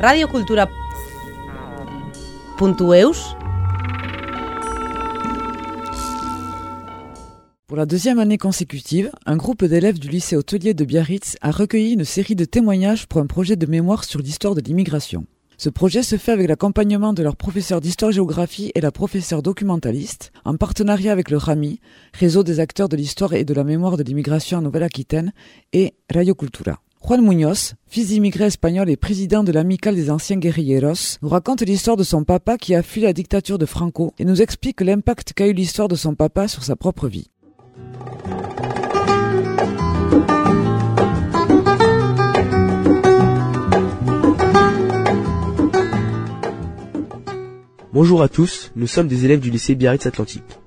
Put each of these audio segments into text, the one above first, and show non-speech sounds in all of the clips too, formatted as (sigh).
radiocultura.eus Pour la deuxième année consécutive, un groupe d'élèves du lycée hôtelier de Biarritz a recueilli une série de témoignages pour un projet de mémoire sur l'histoire de l'immigration. Ce projet se fait avec l'accompagnement de leur professeur d'histoire-géographie et la professeure documentaliste, en partenariat avec le RAMI, Réseau des acteurs de l'histoire et de la mémoire de l'immigration en Nouvelle-Aquitaine, et Radio Cultura. Juan Muñoz, fils d'immigrés espagnols et président de l'amicale des anciens guerrilleros, nous raconte l'histoire de son papa qui a fui la dictature de Franco et nous explique l'impact qu'a eu l'histoire de son papa sur sa propre vie. Bonjour à tous, nous sommes des élèves du lycée Biarritz Atlantique.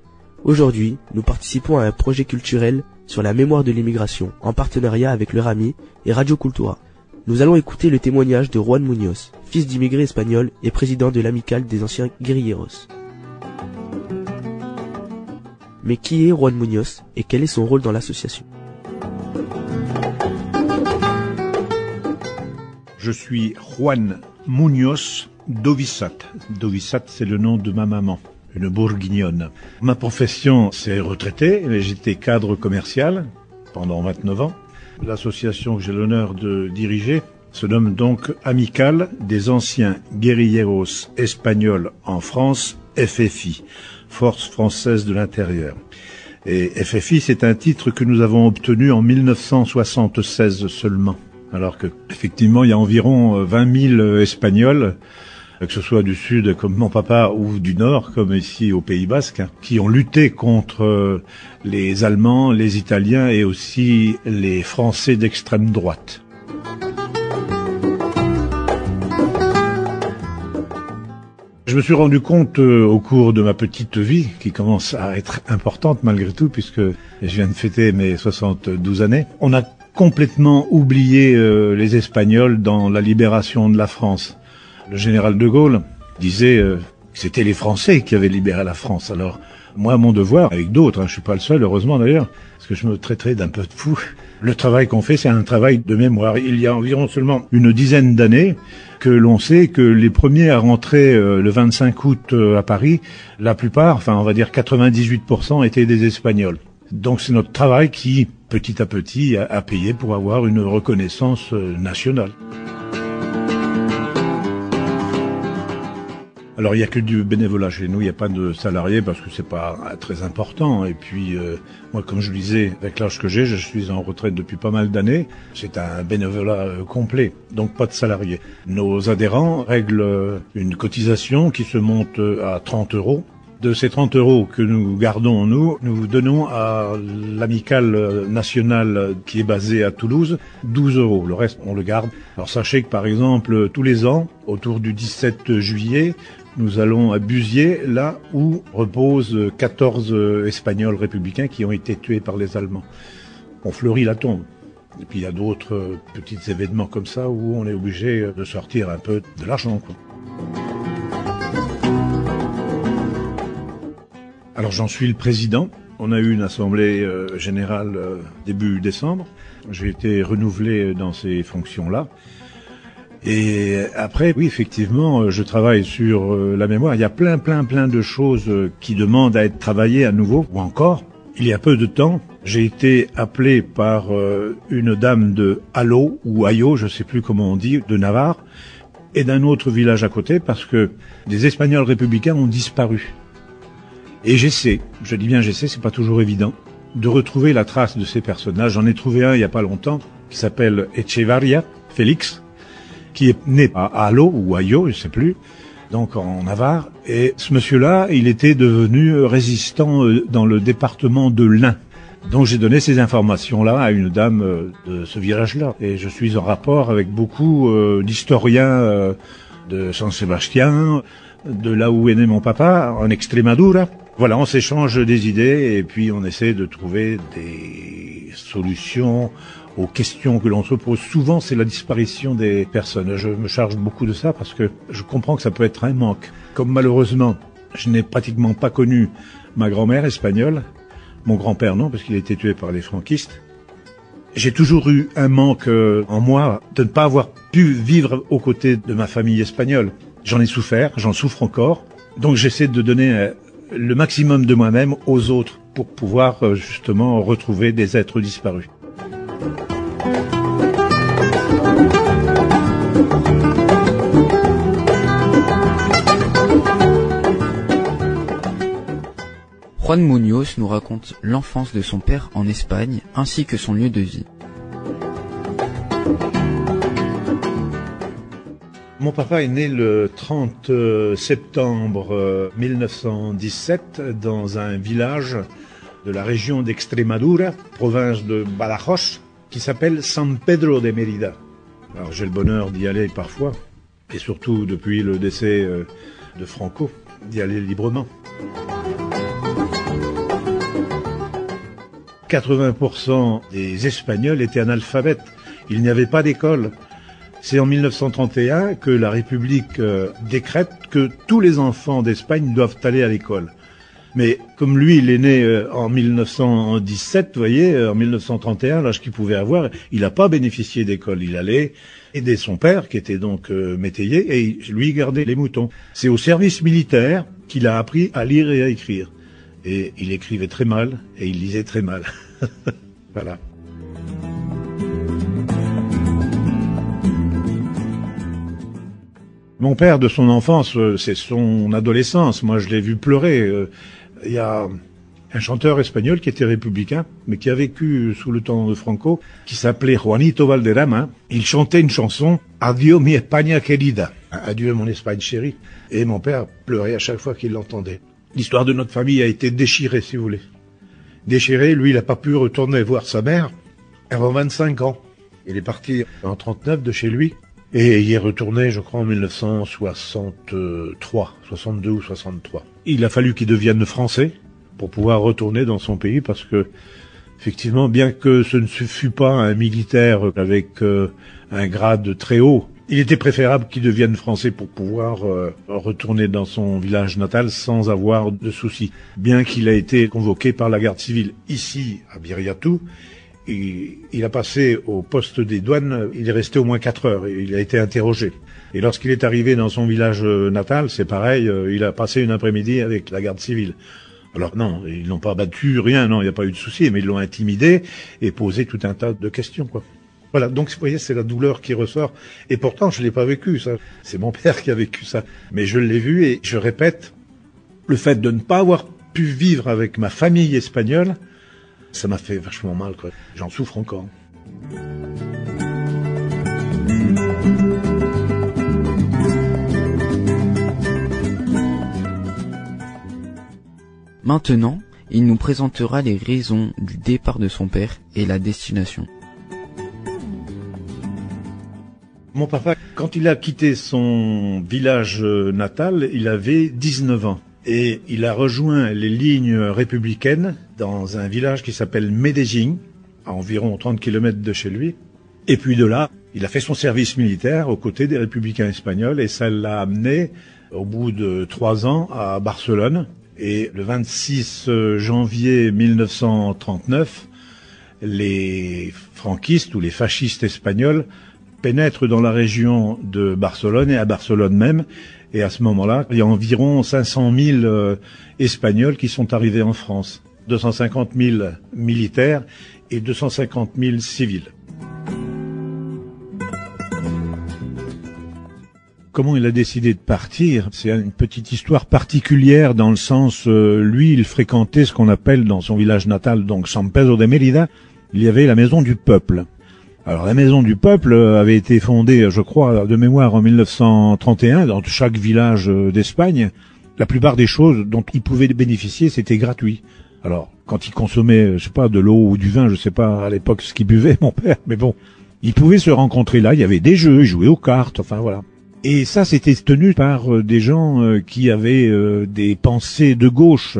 Aujourd'hui, nous participons à un projet culturel sur la mémoire de l'immigration en partenariat avec le RAMI et Radio Cultura. Nous allons écouter le témoignage de Juan Muñoz, fils d'immigrés espagnols et président de l'amicale des anciens guerrilleros. Mais qui est Juan Muñoz et quel est son rôle dans l'association? Je suis Juan Muñoz Dovisat. Dovisat, c'est le nom de ma maman, une bourguignonne. Ma profession, c'est retraité, mais j'étais cadre commercial pendant 29 ans. L'association que j'ai l'honneur de diriger se nomme donc Amicale des anciens guerrilleros espagnols en France, FFI, Force française de l'intérieur. Et FFI, c'est un titre que nous avons obtenu en 1976 seulement. Alors que, effectivement, il y a environ 20 000 Espagnols que ce soit du sud comme mon papa ou du nord comme ici au Pays Basque, hein, qui ont lutté contre euh, les Allemands, les Italiens et aussi les Français d'extrême droite. Je me suis rendu compte euh, au cours de ma petite vie, qui commence à être importante malgré tout, puisque je viens de fêter mes 72 années, on a complètement oublié euh, les Espagnols dans la libération de la France. Le général de Gaulle disait euh, que c'était les Français qui avaient libéré la France. Alors, moi, mon devoir, avec d'autres, hein, je suis pas le seul, heureusement d'ailleurs, parce que je me traiterais d'un peu de fou. (laughs) Le travail qu'on fait, c'est un travail de mémoire. Il y a environ seulement une dizaine d'années que l'on sait que les premiers à rentrer euh, le 25 août euh, à Paris, la plupart, enfin on va dire 98% étaient des Espagnols. Donc c'est notre travail qui, petit à petit, a payé pour avoir une reconnaissance nationale. Alors il n'y a que du bénévolat chez nous, il n'y a pas de salariés parce que c'est pas très important. Et puis euh, moi, comme je le disais, avec l'âge que j'ai, je suis en retraite depuis pas mal d'années. C'est un bénévolat euh, complet, donc pas de salariés. Nos adhérents règlent euh, une cotisation qui se monte à 30 euros. De ces 30 euros que nous gardons, nous, nous donnons à l'amicale nationale qui est basée à Toulouse 12 euros. Le reste, on le garde. Alors sachez que par exemple, tous les ans, autour du 17 juillet, nous allons à Busier, là où reposent 14 Espagnols républicains qui ont été tués par les Allemands. On fleurit la tombe. Et puis il y a d'autres petits événements comme ça où on est obligé de sortir un peu de l'argent. Alors j'en suis le président. On a eu une assemblée euh, générale euh, début décembre. J'ai été renouvelé dans ces fonctions-là. Et après, oui, effectivement, euh, je travaille sur euh, la mémoire. Il y a plein, plein, plein de choses euh, qui demandent à être travaillées à nouveau, ou encore. Il y a peu de temps, j'ai été appelé par une dame de Halo ou Ayo, je sais plus comment on dit, de Navarre, et d'un autre village à côté, parce que des Espagnols républicains ont disparu. Et j'essaie, je dis bien j'essaie, c'est pas toujours évident, de retrouver la trace de ces personnages. J'en ai trouvé un il y a pas longtemps, qui s'appelle Echevarria, Félix, qui est né à Halo ou à Yo, je sais plus, donc en Navarre. Et ce monsieur-là, il était devenu résistant euh, dans le département de l'Ain. Donc j'ai donné ces informations-là à une dame euh, de ce village-là. Et je suis en rapport avec beaucoup euh, d'historiens de San Sébastien, de là où est né mon papa, en Extremadura. Voilà, on s'échange des idées et puis on essaie de trouver des solutions aux questions que l'on se pose souvent, c'est la disparition des personnes. Je me charge beaucoup de ça parce que je comprends que ça peut être un manque. Comme malheureusement, je n'ai pratiquement pas connu ma grand-mère espagnole, mon grand-père non, parce qu'il a été tué par les franquistes. J'ai toujours eu un manque euh, en moi de ne pas avoir pu vivre aux côtés de ma famille espagnole. J'en ai souffert, j'en souffre encore. Donc j'essaie de donner euh, le maximum de moi-même aux autres pour pouvoir euh, justement retrouver des êtres disparus. Juan Munoz nous raconte l'enfance de son père en Espagne ainsi que son lieu de vie. Mon papa est né le 30 septembre 1917 dans un village de la région d'Extremadura, province de Badajoz, qui s'appelle San Pedro de Mérida. Alors j'ai le bonheur d'y aller parfois, et surtout depuis le décès euh, de Franco, d'y aller librement. 80% des Espagnols étaient analphabètes. Il n'y avait pas d'école. C'est en 1931 que la République euh, décrète que tous les enfants d'Espagne doivent aller à l'école. Mais comme lui, il est né euh, en 1917, vous voyez, euh, en 1931, l'âge qu'il pouvait avoir, il n'a pas bénéficié d'école. Il allait aider son père, qui était donc métayer, et lui gardait les moutons. C'est au service militaire qu'il a appris à lire et à écrire. Et il écrivait très mal et il lisait très mal. (laughs) voilà. Mon père, de son enfance, euh, c'est son adolescence. Moi, je l'ai vu pleurer. Il y a un chanteur espagnol qui était républicain, mais qui a vécu sous le temps de Franco, qui s'appelait Juanito Valderrama. Il chantait une chanson, Adieu mi España querida. Adieu mon Espagne chérie. Et mon père pleurait à chaque fois qu'il l'entendait. L'histoire de notre famille a été déchirée, si vous voulez. Déchirée, lui, il n'a pas pu retourner voir sa mère avant 25 ans. Il est parti en 39 de chez lui et il est retourné, je crois, en 1963, 62 ou 63. Il a fallu qu'il devienne français pour pouvoir retourner dans son pays parce que, effectivement, bien que ce ne fût pas un militaire avec euh, un grade très haut, il était préférable qu'il devienne français pour pouvoir euh, retourner dans son village natal sans avoir de soucis. Bien qu'il a été convoqué par la garde civile ici à Biriatou, il, a passé au poste des douanes, il est resté au moins quatre heures, et il a été interrogé. Et lorsqu'il est arrivé dans son village euh, natal, c'est pareil, euh, il a passé une après-midi avec la garde civile. Alors non, ils l'ont pas battu, rien, non, il n'y a pas eu de souci, mais ils l'ont intimidé et posé tout un tas de questions, quoi. Voilà, donc vous voyez, c'est la douleur qui ressort. Et pourtant, je l'ai pas vécu, ça. C'est mon (laughs) père qui a vécu ça. Mais je l'ai vu et je répète, le fait de ne pas avoir pu vivre avec ma famille espagnole, ça m'a fait vachement mal, quoi. J'en souffre encore. Maintenant, il nous présentera les raisons du départ de son père et la destination. Mon papa, quand il a quitté son village natal, il avait 19 ans. Et il a rejoint les lignes républicaines dans un village qui s'appelle Medellín, à environ 30 km de chez lui. Et puis de là, il a fait son service militaire aux côtés des républicains espagnols et ça l'a amené au bout de trois ans à Barcelone. Et le 26 janvier 1939, les franquistes ou les fascistes espagnols pénètre dans la région de Barcelone et à Barcelone même. Et à ce moment-là, il y a environ 500 000 euh, Espagnols qui sont arrivés en France. 250 000 militaires et 250 000 civils. Comment il a décidé de partir C'est une petite histoire particulière dans le sens, euh, lui, il fréquentait ce qu'on appelle dans son village natal, donc San Pedro de Mérida, il y avait la maison du peuple. Alors la Maison du Peuple avait été fondée, je crois, de mémoire en 1931 dans chaque village euh, d'Espagne. La plupart des choses dont ils pouvaient bénéficier, c'était gratuit. Alors, quand ils consommaient, je sais pas, de l'eau ou du vin, je sais pas à l'époque ce qu'ils buvaient, (laughs) mon père, mais bon, ils pouvaient se rencontrer là, il y avait des jeux, ils jouaient aux cartes, enfin voilà. Et ça, c'était tenu par euh, des gens euh, qui avaient des pensées de gauche.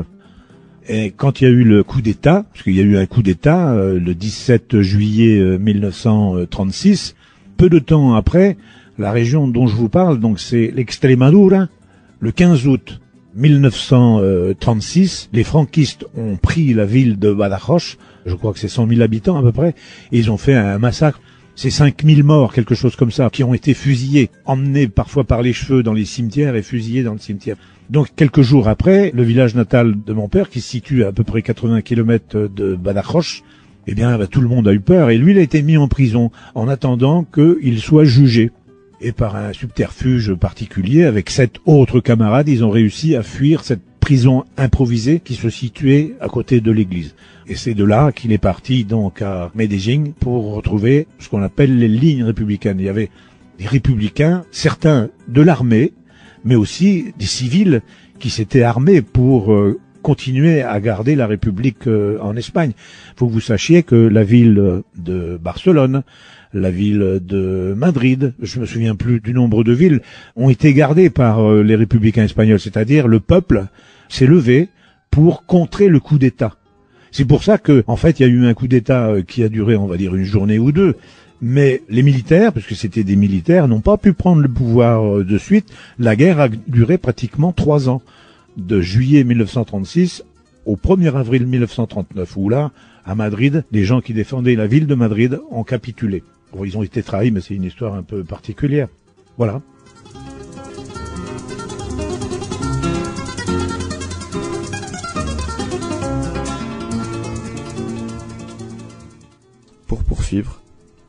Et quand il y a eu le coup d'État, parce qu'il y a eu un coup d'État euh, le 17 juillet 1936, euh, peu de temps après, la région dont je vous parle, donc c'est l'Extremadura, le 15 août 1936, les franquistes ont pris la ville de Badajoz, je crois que c'est 100 000 habitants à peu près, et ils ont fait un massacre. C'est 5000 morts, quelque chose comme ça, qui ont été fusillés, emmenés parfois par les cheveux dans les cimetières et fusillés dans le cimetière. Donc quelques jours après, le village natal de mon père, qui se situe à, peu près 80 km de Badajoz, eh bien bah, tout le monde a eu peur et lui il a été mis en prison en attendant qu'il soit jugé. Et par un subterfuge particulier, avec sept autres camarades, ils ont réussi à fuir cette prison improvisée qui se situait à côté de l'église. Et c'est de là qu'il est parti donc à Medellín pour retrouver ce qu'on appelle les lignes républicaines. Il y avait des républicains, certains de l'armée, mais aussi des civils qui s'étaient armés pour euh, continuer à garder la République euh, en Espagne. Faut que vous sachiez que la ville de Barcelone, la ville de Madrid, je me souviens plus du nombre de villes, ont été gardées par euh, les républicains espagnols, c'est-à-dire le peuple s'est levé pour contrer le coup d'État. C'est pour ça que, en fait, il y a eu un coup d'État euh, qui a duré, on va dire, une journée ou deux. Mais les militaires, parce que c'était des militaires, n'ont pas pu prendre le pouvoir euh, de suite. La guerre a duré pratiquement trois ans, de juillet 1936 au 1er avril 1939, où là, à Madrid, les gens qui défendaient la ville de Madrid ont capitulé. Bon, ils ont été trahis, mais c'est une histoire un peu particulière. Voilà.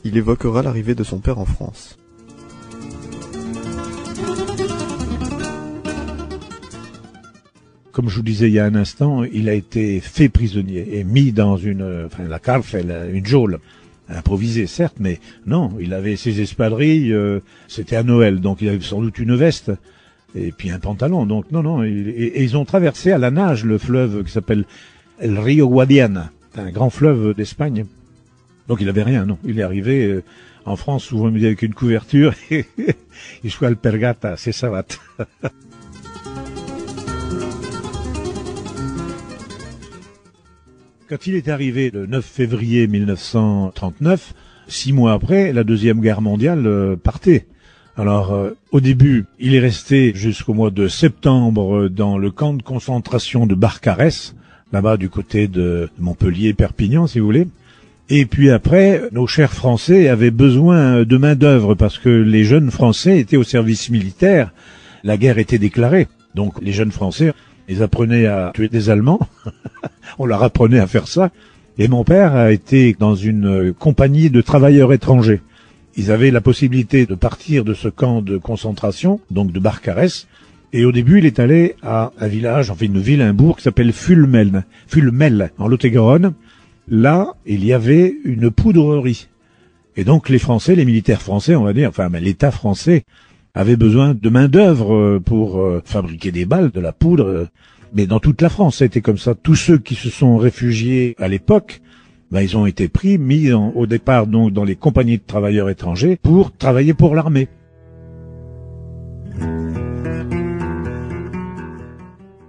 Il évoquera l'arrivée de son père en France. Comme je vous disais il y a un instant, il a été fait prisonnier et mis dans une, enfin, la cárcel, une geôle improvisée, certes, mais non, il avait ses espadrilles, euh, c'était à Noël, donc il avait sans doute une veste et puis un pantalon. Donc non, non, et, et ils ont traversé à la nage le fleuve qui s'appelle El Rio Guadiana, un grand fleuve d'Espagne. Donc il avait rien, non. Il est arrivé euh, en France souvent dit avec une couverture (laughs) et il soit alpergata, c'est savate. (laughs) Quand il est arrivé le 9 février 1939, six mois après, la deuxième guerre mondiale euh, partait. Alors, euh, au début, il est resté jusqu'au mois de septembre euh, dans le camp de concentration de Barcarès, là-bas du côté de Montpellier, Perpignan, si vous voulez. Et puis après, nos chers Français avaient besoin de main-d'œuvre parce que les jeunes Français étaient au service militaire. La guerre était déclarée. Donc, les jeunes Français, ils apprenaient à tuer des Allemands. (laughs) On leur apprenait à faire ça. Et mon père a été dans une compagnie de travailleurs étrangers. Ils avaient la possibilité de partir de ce camp de concentration, donc de Barcarès. Et au début, il est allé à un village, enfin une ville, un bourg qui s'appelle Fulmel, Fulmel, en Lot-et-Garonne. Là, il y avait une poudrerie. Et donc les Français, les militaires français, on va dire, enfin mais l'État français, avait besoin de main d'œuvre euh, pour euh, fabriquer des balles, de la poudre. euh. Mais dans toute la France, c'était comme ça. Tous ceux qui se sont réfugiés à l'époque, ben, ils ont été pris, mis au départ donc dans les compagnies de travailleurs étrangers pour travailler pour l'armée.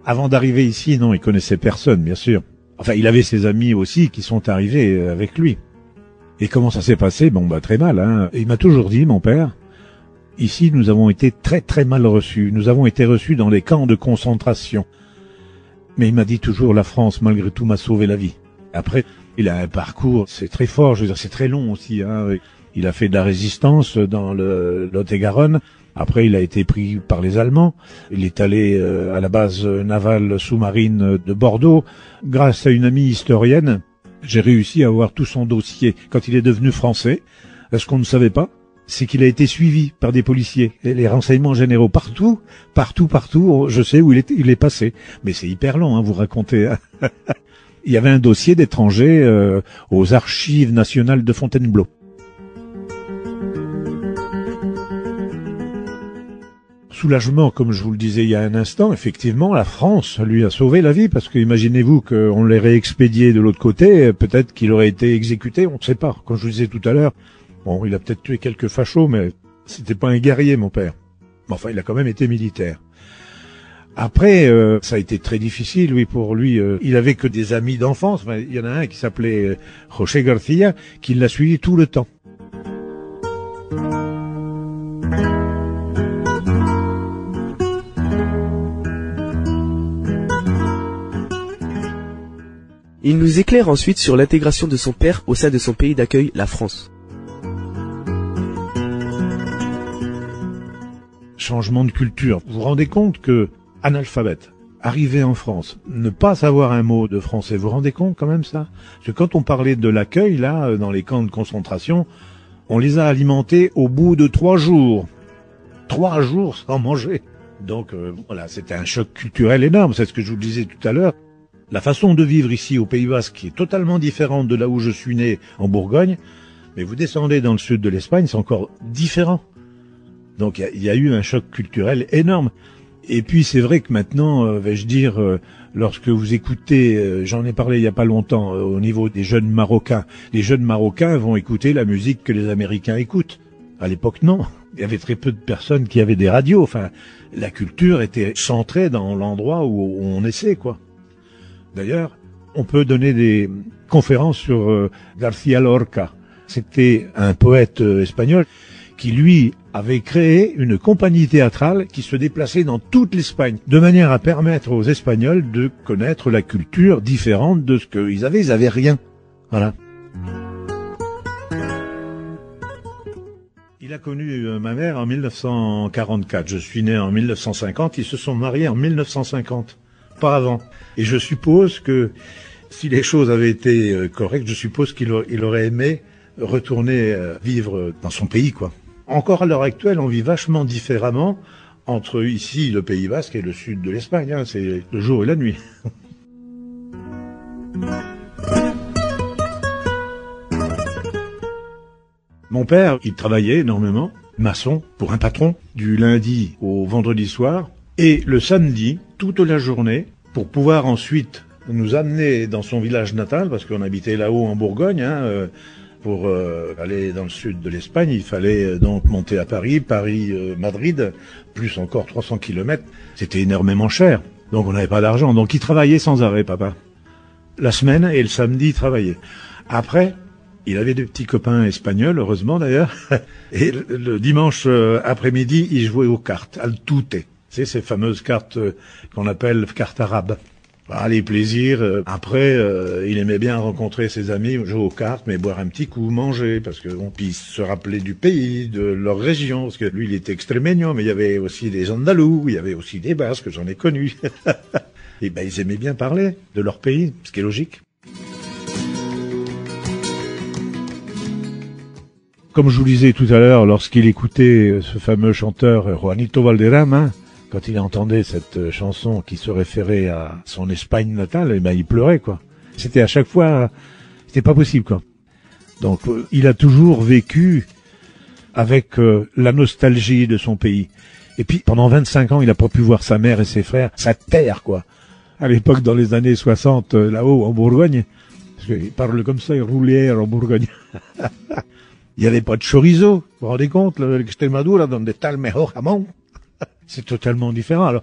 Avant d'arriver ici, non, il connaissait personne, bien sûr. Enfin, il avait ses amis aussi qui sont arrivés euh, avec lui. Et comment ça s'est passé? Bon, bah très mal. Hein. Il m'a toujours dit, mon père, ici nous avons été très très mal reçus. Nous avons été reçus dans les camps de concentration. Mais il m'a dit toujours, la France, malgré tout, m'a sauvé la vie. Après, il a un parcours, c'est très fort, je veux dire, c'est très long aussi. Hein. Il a fait de la résistance dans le Lot-et-Garonne. Après, il a été pris par les Allemands. Il est allé euh, à la base navale sous-marine de Bordeaux. Grâce à une amie historienne, j'ai réussi à avoir tout son dossier quand il est devenu français. Ce qu'on ne savait pas, c'est qu'il a été suivi par des policiers. Les renseignements généraux partout, partout, partout, je sais où il est, passé. Mais c'est hyper long, hein, vous racontez. (laughs) il y avait un dossier d'étranger euh, aux archives nationales de Fontainebleau. Soulagement, comme je vous le disais il y a un instant, effectivement, la France lui a sauvé la vie, parce que imaginez-vous qu'on l'ait réexpédié de l'autre côté, peut-être qu'il aurait été exécuté, on ne sait pas. Comme je vous disais tout à l'heure, bon, il a peut-être tué quelques fachos, mais c'était pas un guerrier, mon père. Mais enfin, il a quand même été militaire. Après, euh, ça a été très difficile, oui, pour lui. euh, il avait que des amis d'enfance. Il y en a un qui s'appelait euh, José Garcia, qui l'a suivi tout le temps. Il nous éclaire ensuite sur l'intégration de son père au sein de son pays d'accueil, la France. Changement de culture. Vous vous rendez compte que, analphabète, arriver en France, ne pas savoir un mot de français, vous vous rendez compte quand même ça? Parce que quand on parlait de l'accueil, là, euh, dans les camps de concentration, on les a alimentés au bout de trois jours. Trois jours sans manger. Donc euh, voilà, c'était un choc culturel énorme, c'est ce que je vous disais tout à l'heure. La façon de vivre ici au Pays Basque est totalement différente de là où je suis né en Bourgogne, mais vous descendez dans le sud de l'Espagne, c'est encore différent. Donc il y, a eu un choc culturel énorme. Et puis c'est vrai que maintenant, euh, vais-je dire, euh, lorsque vous écoutez, euh, j'en ai parlé il y a pas longtemps au niveau des jeunes Marocains, les jeunes Marocains vont écouter la musique que les Américains écoutent. À l'époque, non. Il y avait très peu de personnes qui avaient des radios. Enfin, la culture était centrée dans l'endroit où on essaie, quoi. D'ailleurs, on peut donner des conférences sur euh, García Lorca. C'était un poète euh, espagnol qui, lui, avait créé une compagnie théâtrale qui se déplaçait dans toute l'Espagne, de manière à permettre aux Espagnols de connaître la culture différente de ce qu'ils avaient. Ils avaient rien. Voilà. Il a connu euh, ma mère en 1944. Je suis né en 1950. Ils se sont mariés en 1950, pas avant. Et je suppose que si les choses avaient été euh, correctes, je suppose qu'il aurait aimé retourner euh, vivre dans son pays, quoi. Encore à l'heure actuelle, on vit vachement différemment entre ici, le Pays Basque, et le sud de l'Espagne. Hein. C'est le jour et la nuit. (laughs) Mon père, il travaillait énormément, maçon, pour un patron, du lundi au vendredi soir, et le samedi, toute la journée, pour pouvoir ensuite nous amener dans son village natal, parce qu'on habitait là-haut en Bourgogne, hein, euh, pour euh, aller dans le sud de l'Espagne, il fallait euh, donc monter à Paris, Paris-Madrid, plus encore 300 kilomètres. C'était énormément cher, donc on n'avait pas d'argent. Donc il travaillait sans arrêt, papa. La semaine et le samedi, il travaillait. Après, il avait des petits copains espagnols, heureusement d'ailleurs. (laughs) Et le, dimanche après-midi, il jouait aux cartes, al tute. C'est ces fameuses cartes euh, qu'on appelle cartes arabes. Ah, les plaisirs. euh, après, euh, il aimait bien rencontrer ses amis, jouer aux cartes, mais boire un petit coup, manger, parce qu'on puisse se rappeler du pays, de leur région, parce que lui, il était extrémegno, mais il y avait aussi des Andalous, il y avait aussi des Basques, j'en ai connus. (laughs) Et ben, ils aimaient bien parler de leur pays, ce qui est logique. Comme je vous disais tout à l'heure, lorsqu'il écoutait ce fameux chanteur Juanito Valderrama, quand il entendait cette euh, chanson qui se référait à son Espagne natale, eh ben il pleurait quoi. C'était à chaque fois, c'était pas possible quoi. Donc euh, il a toujours vécu avec euh, la nostalgie de son pays. Et puis pendant 25 ans, il a pas pu voir sa mère et ses frères, sa terre quoi. À l'époque, dans les années 60, euh, là-haut en Bourgogne, parce qu'il parle comme ça, il roulait en Bourgogne. (laughs) Il n'y avait pas de chorizo. Vous vous rendez compte, l'Extremadura donde está el mejor jamón. C'est totalement différent. Alors,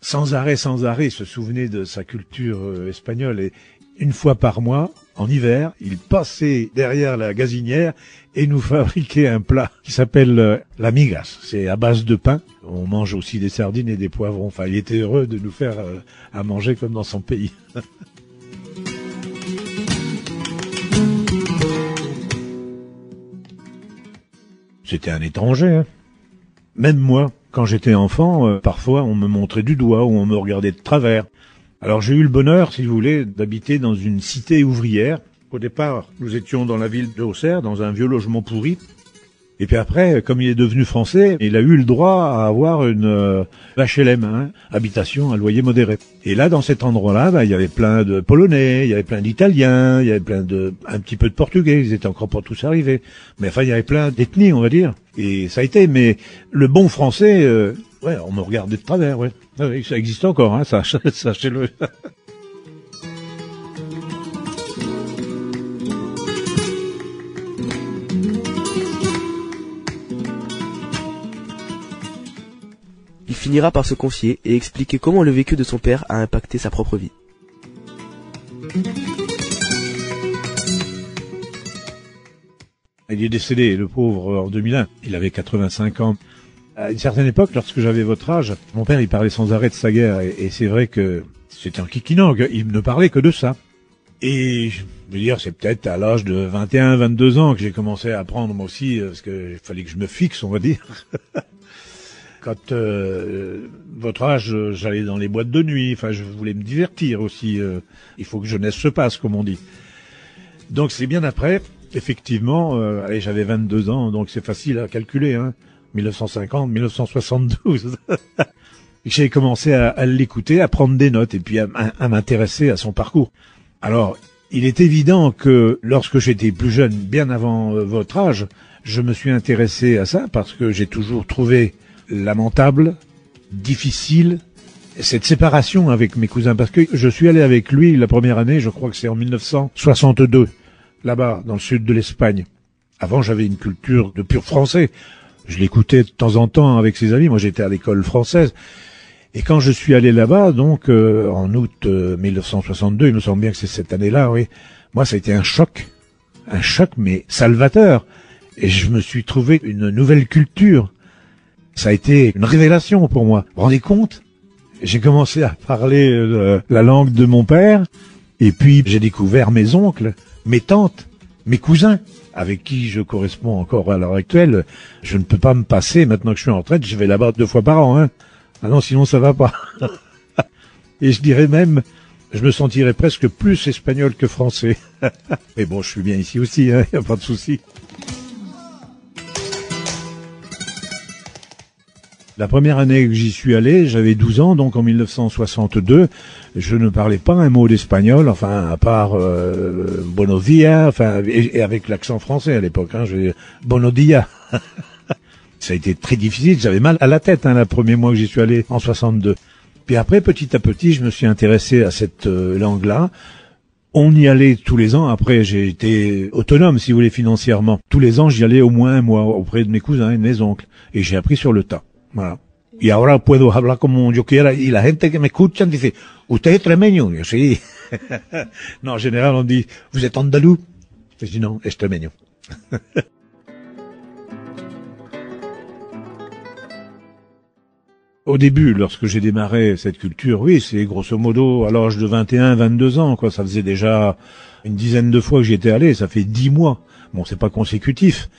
sans arrêt, sans arrêt, se souvenait de sa culture euh, espagnole. Et une fois par mois, en hiver, il passait derrière la gazinière et nous (laughs) fabriquait un plat qui s'appelle euh, la migas. C'est à base de pain. On mange aussi des sardines et des poivrons. Enfin, il était heureux de nous faire euh, à manger comme dans son pays. (laughs) C'était un étranger. Hein. Même moi, quand j'étais enfant, euh, parfois on me montrait du doigt ou on me regardait de travers. Alors j'ai eu le bonheur, si vous voulez, d'habiter dans une cité ouvrière. Au départ, nous étions dans la ville de Auxerre, dans un vieux logement pourri. Et puis après, comme il est devenu français, il a eu le droit à avoir une euh, HLM, hein, habitation à loyer modéré. Et là, dans cet endroit-là, bah, il y avait plein de Polonais, il y avait plein d'Italiens, il y avait plein de, un petit peu de Portugais. Ils étaient encore pas tous arrivés, mais enfin, il y avait plein d'ethnies, on va dire. Et ça a été. Mais le bon français, euh, ouais, on me regardait de travers, ouais. Ah ça existe encore, hein, ça, (laughs) sachez-le. Finira par se confier et expliquer comment le vécu de son père a impacté sa propre vie. Il est décédé, le pauvre, en 2001. Il avait 85 ans. À une certaine époque, lorsque j'avais votre âge, mon père, il parlait sans arrêt de sa guerre. Et, c'est vrai que c'était un kikinang. Il ne parlait que de ça. Et je veux dire, c'est peut-être à l'âge de 21, 22 ans que j'ai commencé à apprendre moi aussi, parce qu'il fallait que je me fixe, on va dire. (laughs) Quand euh, votre âge, j'allais dans les boîtes de nuit, enfin je voulais me divertir aussi. euh, il faut que jeunesse se passe, comme on dit. Donc c'est bien après, effectivement, euh, allez, j'avais 22 ans, donc c'est facile à calculer, hein, 1950, 1972. (laughs) J'ai commencé à, l'écouter, à prendre des notes et puis à m'intéresser à son parcours. Alors, il est évident que lorsque j'étais plus jeune, bien avant euh, votre âge, je me suis intéressé à ça parce que j'ai toujours trouvé lamentable, difficile, cette séparation avec mes cousins. Parce que je suis allé avec lui la première année, je crois que c'est en 1962, là-bas, dans le sud de l'Espagne. Avant, j'avais une culture de pur français. Je l'écoutais de temps en temps avec ses amis. Moi, j'étais à l'école française. Et quand je suis allé là-bas, donc euh, en août euh, 1962, il me semble bien que c'est cette année-là, oui. Moi, ça a été un choc, un choc mais salvateur. Et je me suis trouvé une nouvelle culture. Ça a été une révélation pour moi. Vous vous rendez compte? J'ai commencé à parler euh, la langue de mon père, et puis j'ai découvert mes oncles, mes tantes, mes cousins, avec qui je corresponds encore à l'heure actuelle. Je ne peux pas me passer, maintenant que je suis en retraite, je vais là-bas deux fois par an. Hein. Ah non, sinon ça va pas. (laughs) Et je dirais même, je me sentirais presque plus espagnol que français. (laughs) Mais bon, je suis bien ici aussi, il hein, n'y a pas de souci. La première année que j'y suis allé, j'avais 12 ans, donc en 1962, je ne parlais pas un mot d'espagnol, enfin à part euh, Buenos enfin et, avec l'accent français à l'époque, hein, je Buenos días. (laughs) Ça a été très difficile, j'avais mal à la tête hein, le premier mois que j'y suis allé en 62. Puis après, petit à petit, je me suis intéressé à cette euh, langue-là. On y allait tous les ans. Après, j'ai été autonome, si vous voulez, financièrement. Tous les ans, j'y allais au moins un mois auprès de mes cousins et de mes oncles. Et j'ai appris sur le tas. Voilà. Y ahora puedo hablar como yo quiera. Y la gente que me escuchan dice, ¿usted es extremeño? Yo, sí. (laughs) non, en général, on dit, vous êtes andalou? Je dis non, extremeño. (laughs) Au début, lorsque j'ai démarré cette culture, oui, c'est grosso modo à l'âge de 21, 22 ans, quoi. Ça faisait déjà une dizaine de fois que j'y étais allé. Ça fait dix mois. Bon, c'est pas consécutif.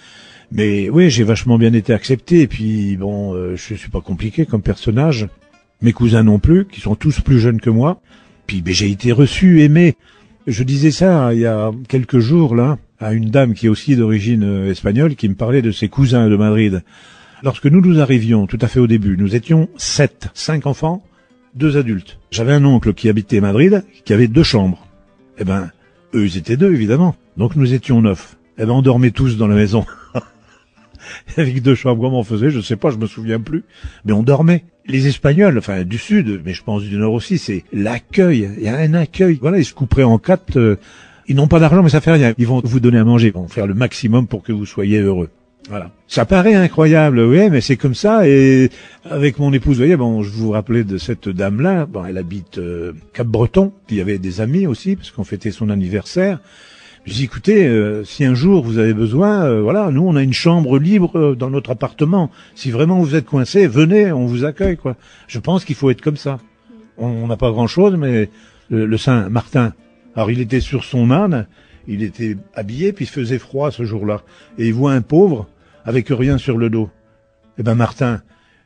Mais oui, j'ai vachement bien été accepté. Et puis, bon, euh, je suis pas compliqué comme personnage. Mes cousins non plus, qui sont tous plus jeunes que moi. Puis, ben, j'ai été reçu, aimé. Je disais ça il y a quelques jours, là, à une dame qui est aussi d'origine euh, espagnole, qui me parlait de ses cousins de Madrid. Lorsque nous nous arrivions, tout à fait au début, nous étions sept, cinq enfants, deux adultes. J'avais un oncle qui habitait Madrid, qui avait deux chambres. Eh ben, eux, étaient deux, évidemment. Donc nous étions neuf. Eh ben, on dormait tous dans la maison. (laughs) (laughs) Avec deux chambres, comment on faisait, je sais pas, je me souviens plus. Mais on dormait. Les Espagnols, enfin du Sud, mais je pense du Nord aussi, c'est l'accueil. Il y a un accueil. Voilà, ils se couperaient en quatre. euh, ils n'ont pas d'argent, mais ça fait rien. Ils vont vous donner à manger. Ils vont faire le maximum pour que vous soyez heureux. Voilà. Ça paraît incroyable, oui, mais c'est comme ça. Et avec mon épouse, vous voyez, bon, je vous rappelais de cette dame-là. Bon, elle habite euh, Cap-Breton. Il y avait des amis aussi, parce qu'on fêtait son anniversaire. Je dis, écoutez, euh, si un jour vous avez besoin, euh, voilà, nous on a une chambre libre euh, dans notre appartement. Si vraiment vous êtes coincé, venez, on vous accueille, quoi. Je pense qu'il faut être comme ça. On n'a pas grand-chose, mais le, le Saint Martin, alors il était sur son âne, il était habillé, puis il faisait froid ce jour-là, et il voit un pauvre avec rien sur le dos. Eh ben Martin,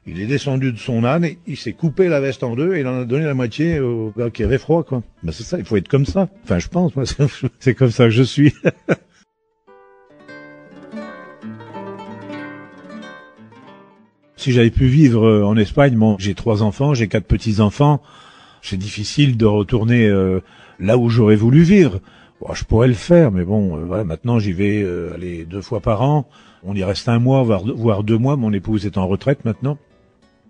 il est descendu de son âne, et il s'est coupé la veste en deux et il en a donné la moitié au gars qui avait froid, quoi. Ben c'est ça, il faut être comme ça. Enfin, je pense, moi, c'est- (laughs) comme ça que je suis. (laughs) si j'avais pu vivre euh, en Espagne, bon, j'ai trois enfants, j'ai quatre petits-enfants, c'est difficile de retourner euh, là où j'aurais voulu vivre. Je pourrais le faire, mais bon, euh, voilà, maintenant j'y vais aller deux fois par an. On y reste un mois, voire deux mois. Mon épouse est en retraite maintenant.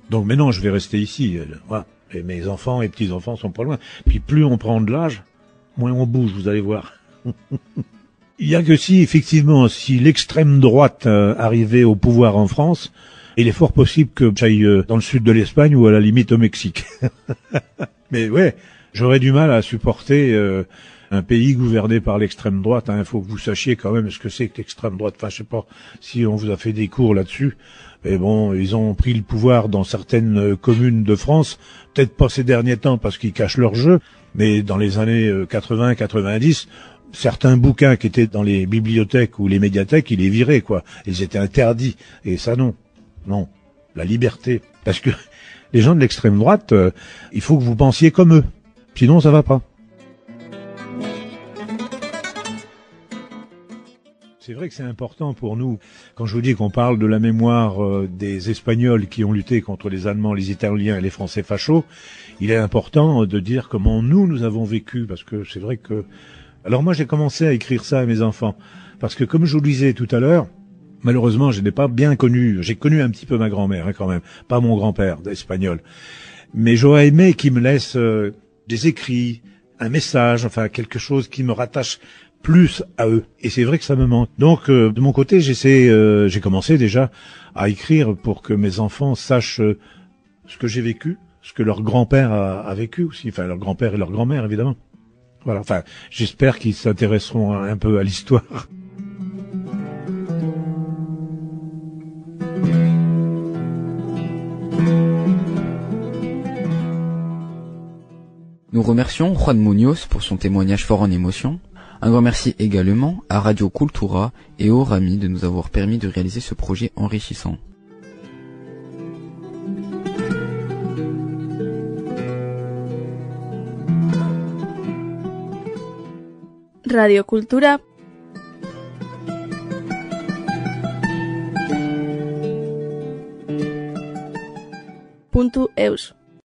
Donc maintenant, je vais rester ici. euh, voilà. Et mes enfants et petits-enfants sont pas loin. Puis plus on prend de l'âge, moins on bouge, vous allez voir. (laughs) Il y a que si, effectivement, si l'extrême droite euh, arrivait au pouvoir en France, il est fort possible que j'aille euh, dans le sud de l'Espagne ou à la limite au Mexique. (laughs) Mais ouais, j'aurais du mal à supporter un pays gouverné par l'extrême droite. Il faut que vous sachiez quand même ce que c'est que l'extrême droite. Enfin, je sais pas si on vous a fait des cours là-dessus. Mais bon, ils ont pris le pouvoir dans certaines euh, communes de France. Peut-être pas ces derniers temps parce qu'ils cachent leur jeu. Mais dans les années 80-90, certains bouquins qui étaient dans les bibliothèques ou les médiathèques, ils les viraient, quoi. Ils étaient interdits. Et ça, non. Non. La liberté. Parce que (laughs) les gens de l'extrême droite, euh, il faut que vous pensiez comme eux. Sinon, ça va pas. C'est vrai que c'est important pour nous. Quand je vous dis qu'on parle de la mémoire euh, des Espagnols qui ont lutté contre les Allemands, les Italiens et les Français fachos, il est important de dire comment nous, nous avons vécu. Parce que c'est vrai que... Alors moi, j'ai commencé à écrire ça à mes enfants. Parce que comme je vous le disais tout à l'heure, malheureusement, je n'ai pas bien connu. J'ai connu un petit peu ma grand-mère, hein, quand même. Pas mon grand-père espagnol. Mais j'aurais aimé qu'il me laisse euh, des écrits, un message, enfin quelque chose qui me rattache plus à eux. Et c'est vrai que ça me manque. Donc euh, de mon côté, j'essaie, euh, j'ai commencé déjà à écrire pour que mes enfants sachent euh, ce que j'ai vécu, ce que leur grand-père a, vécu aussi, enfin leur grand-père et leur grand-mère évidemment. Voilà. Enfin, j'espère qu'ils s'intéresseront un peu à l'histoire. (laughs) Nous remercions Juan Munoz pour son témoignage fort en émotion un grand merci également à Radio Cultura et au Rami de nous avoir permis de réaliser ce projet enrichissant. Radio Cultura punto eus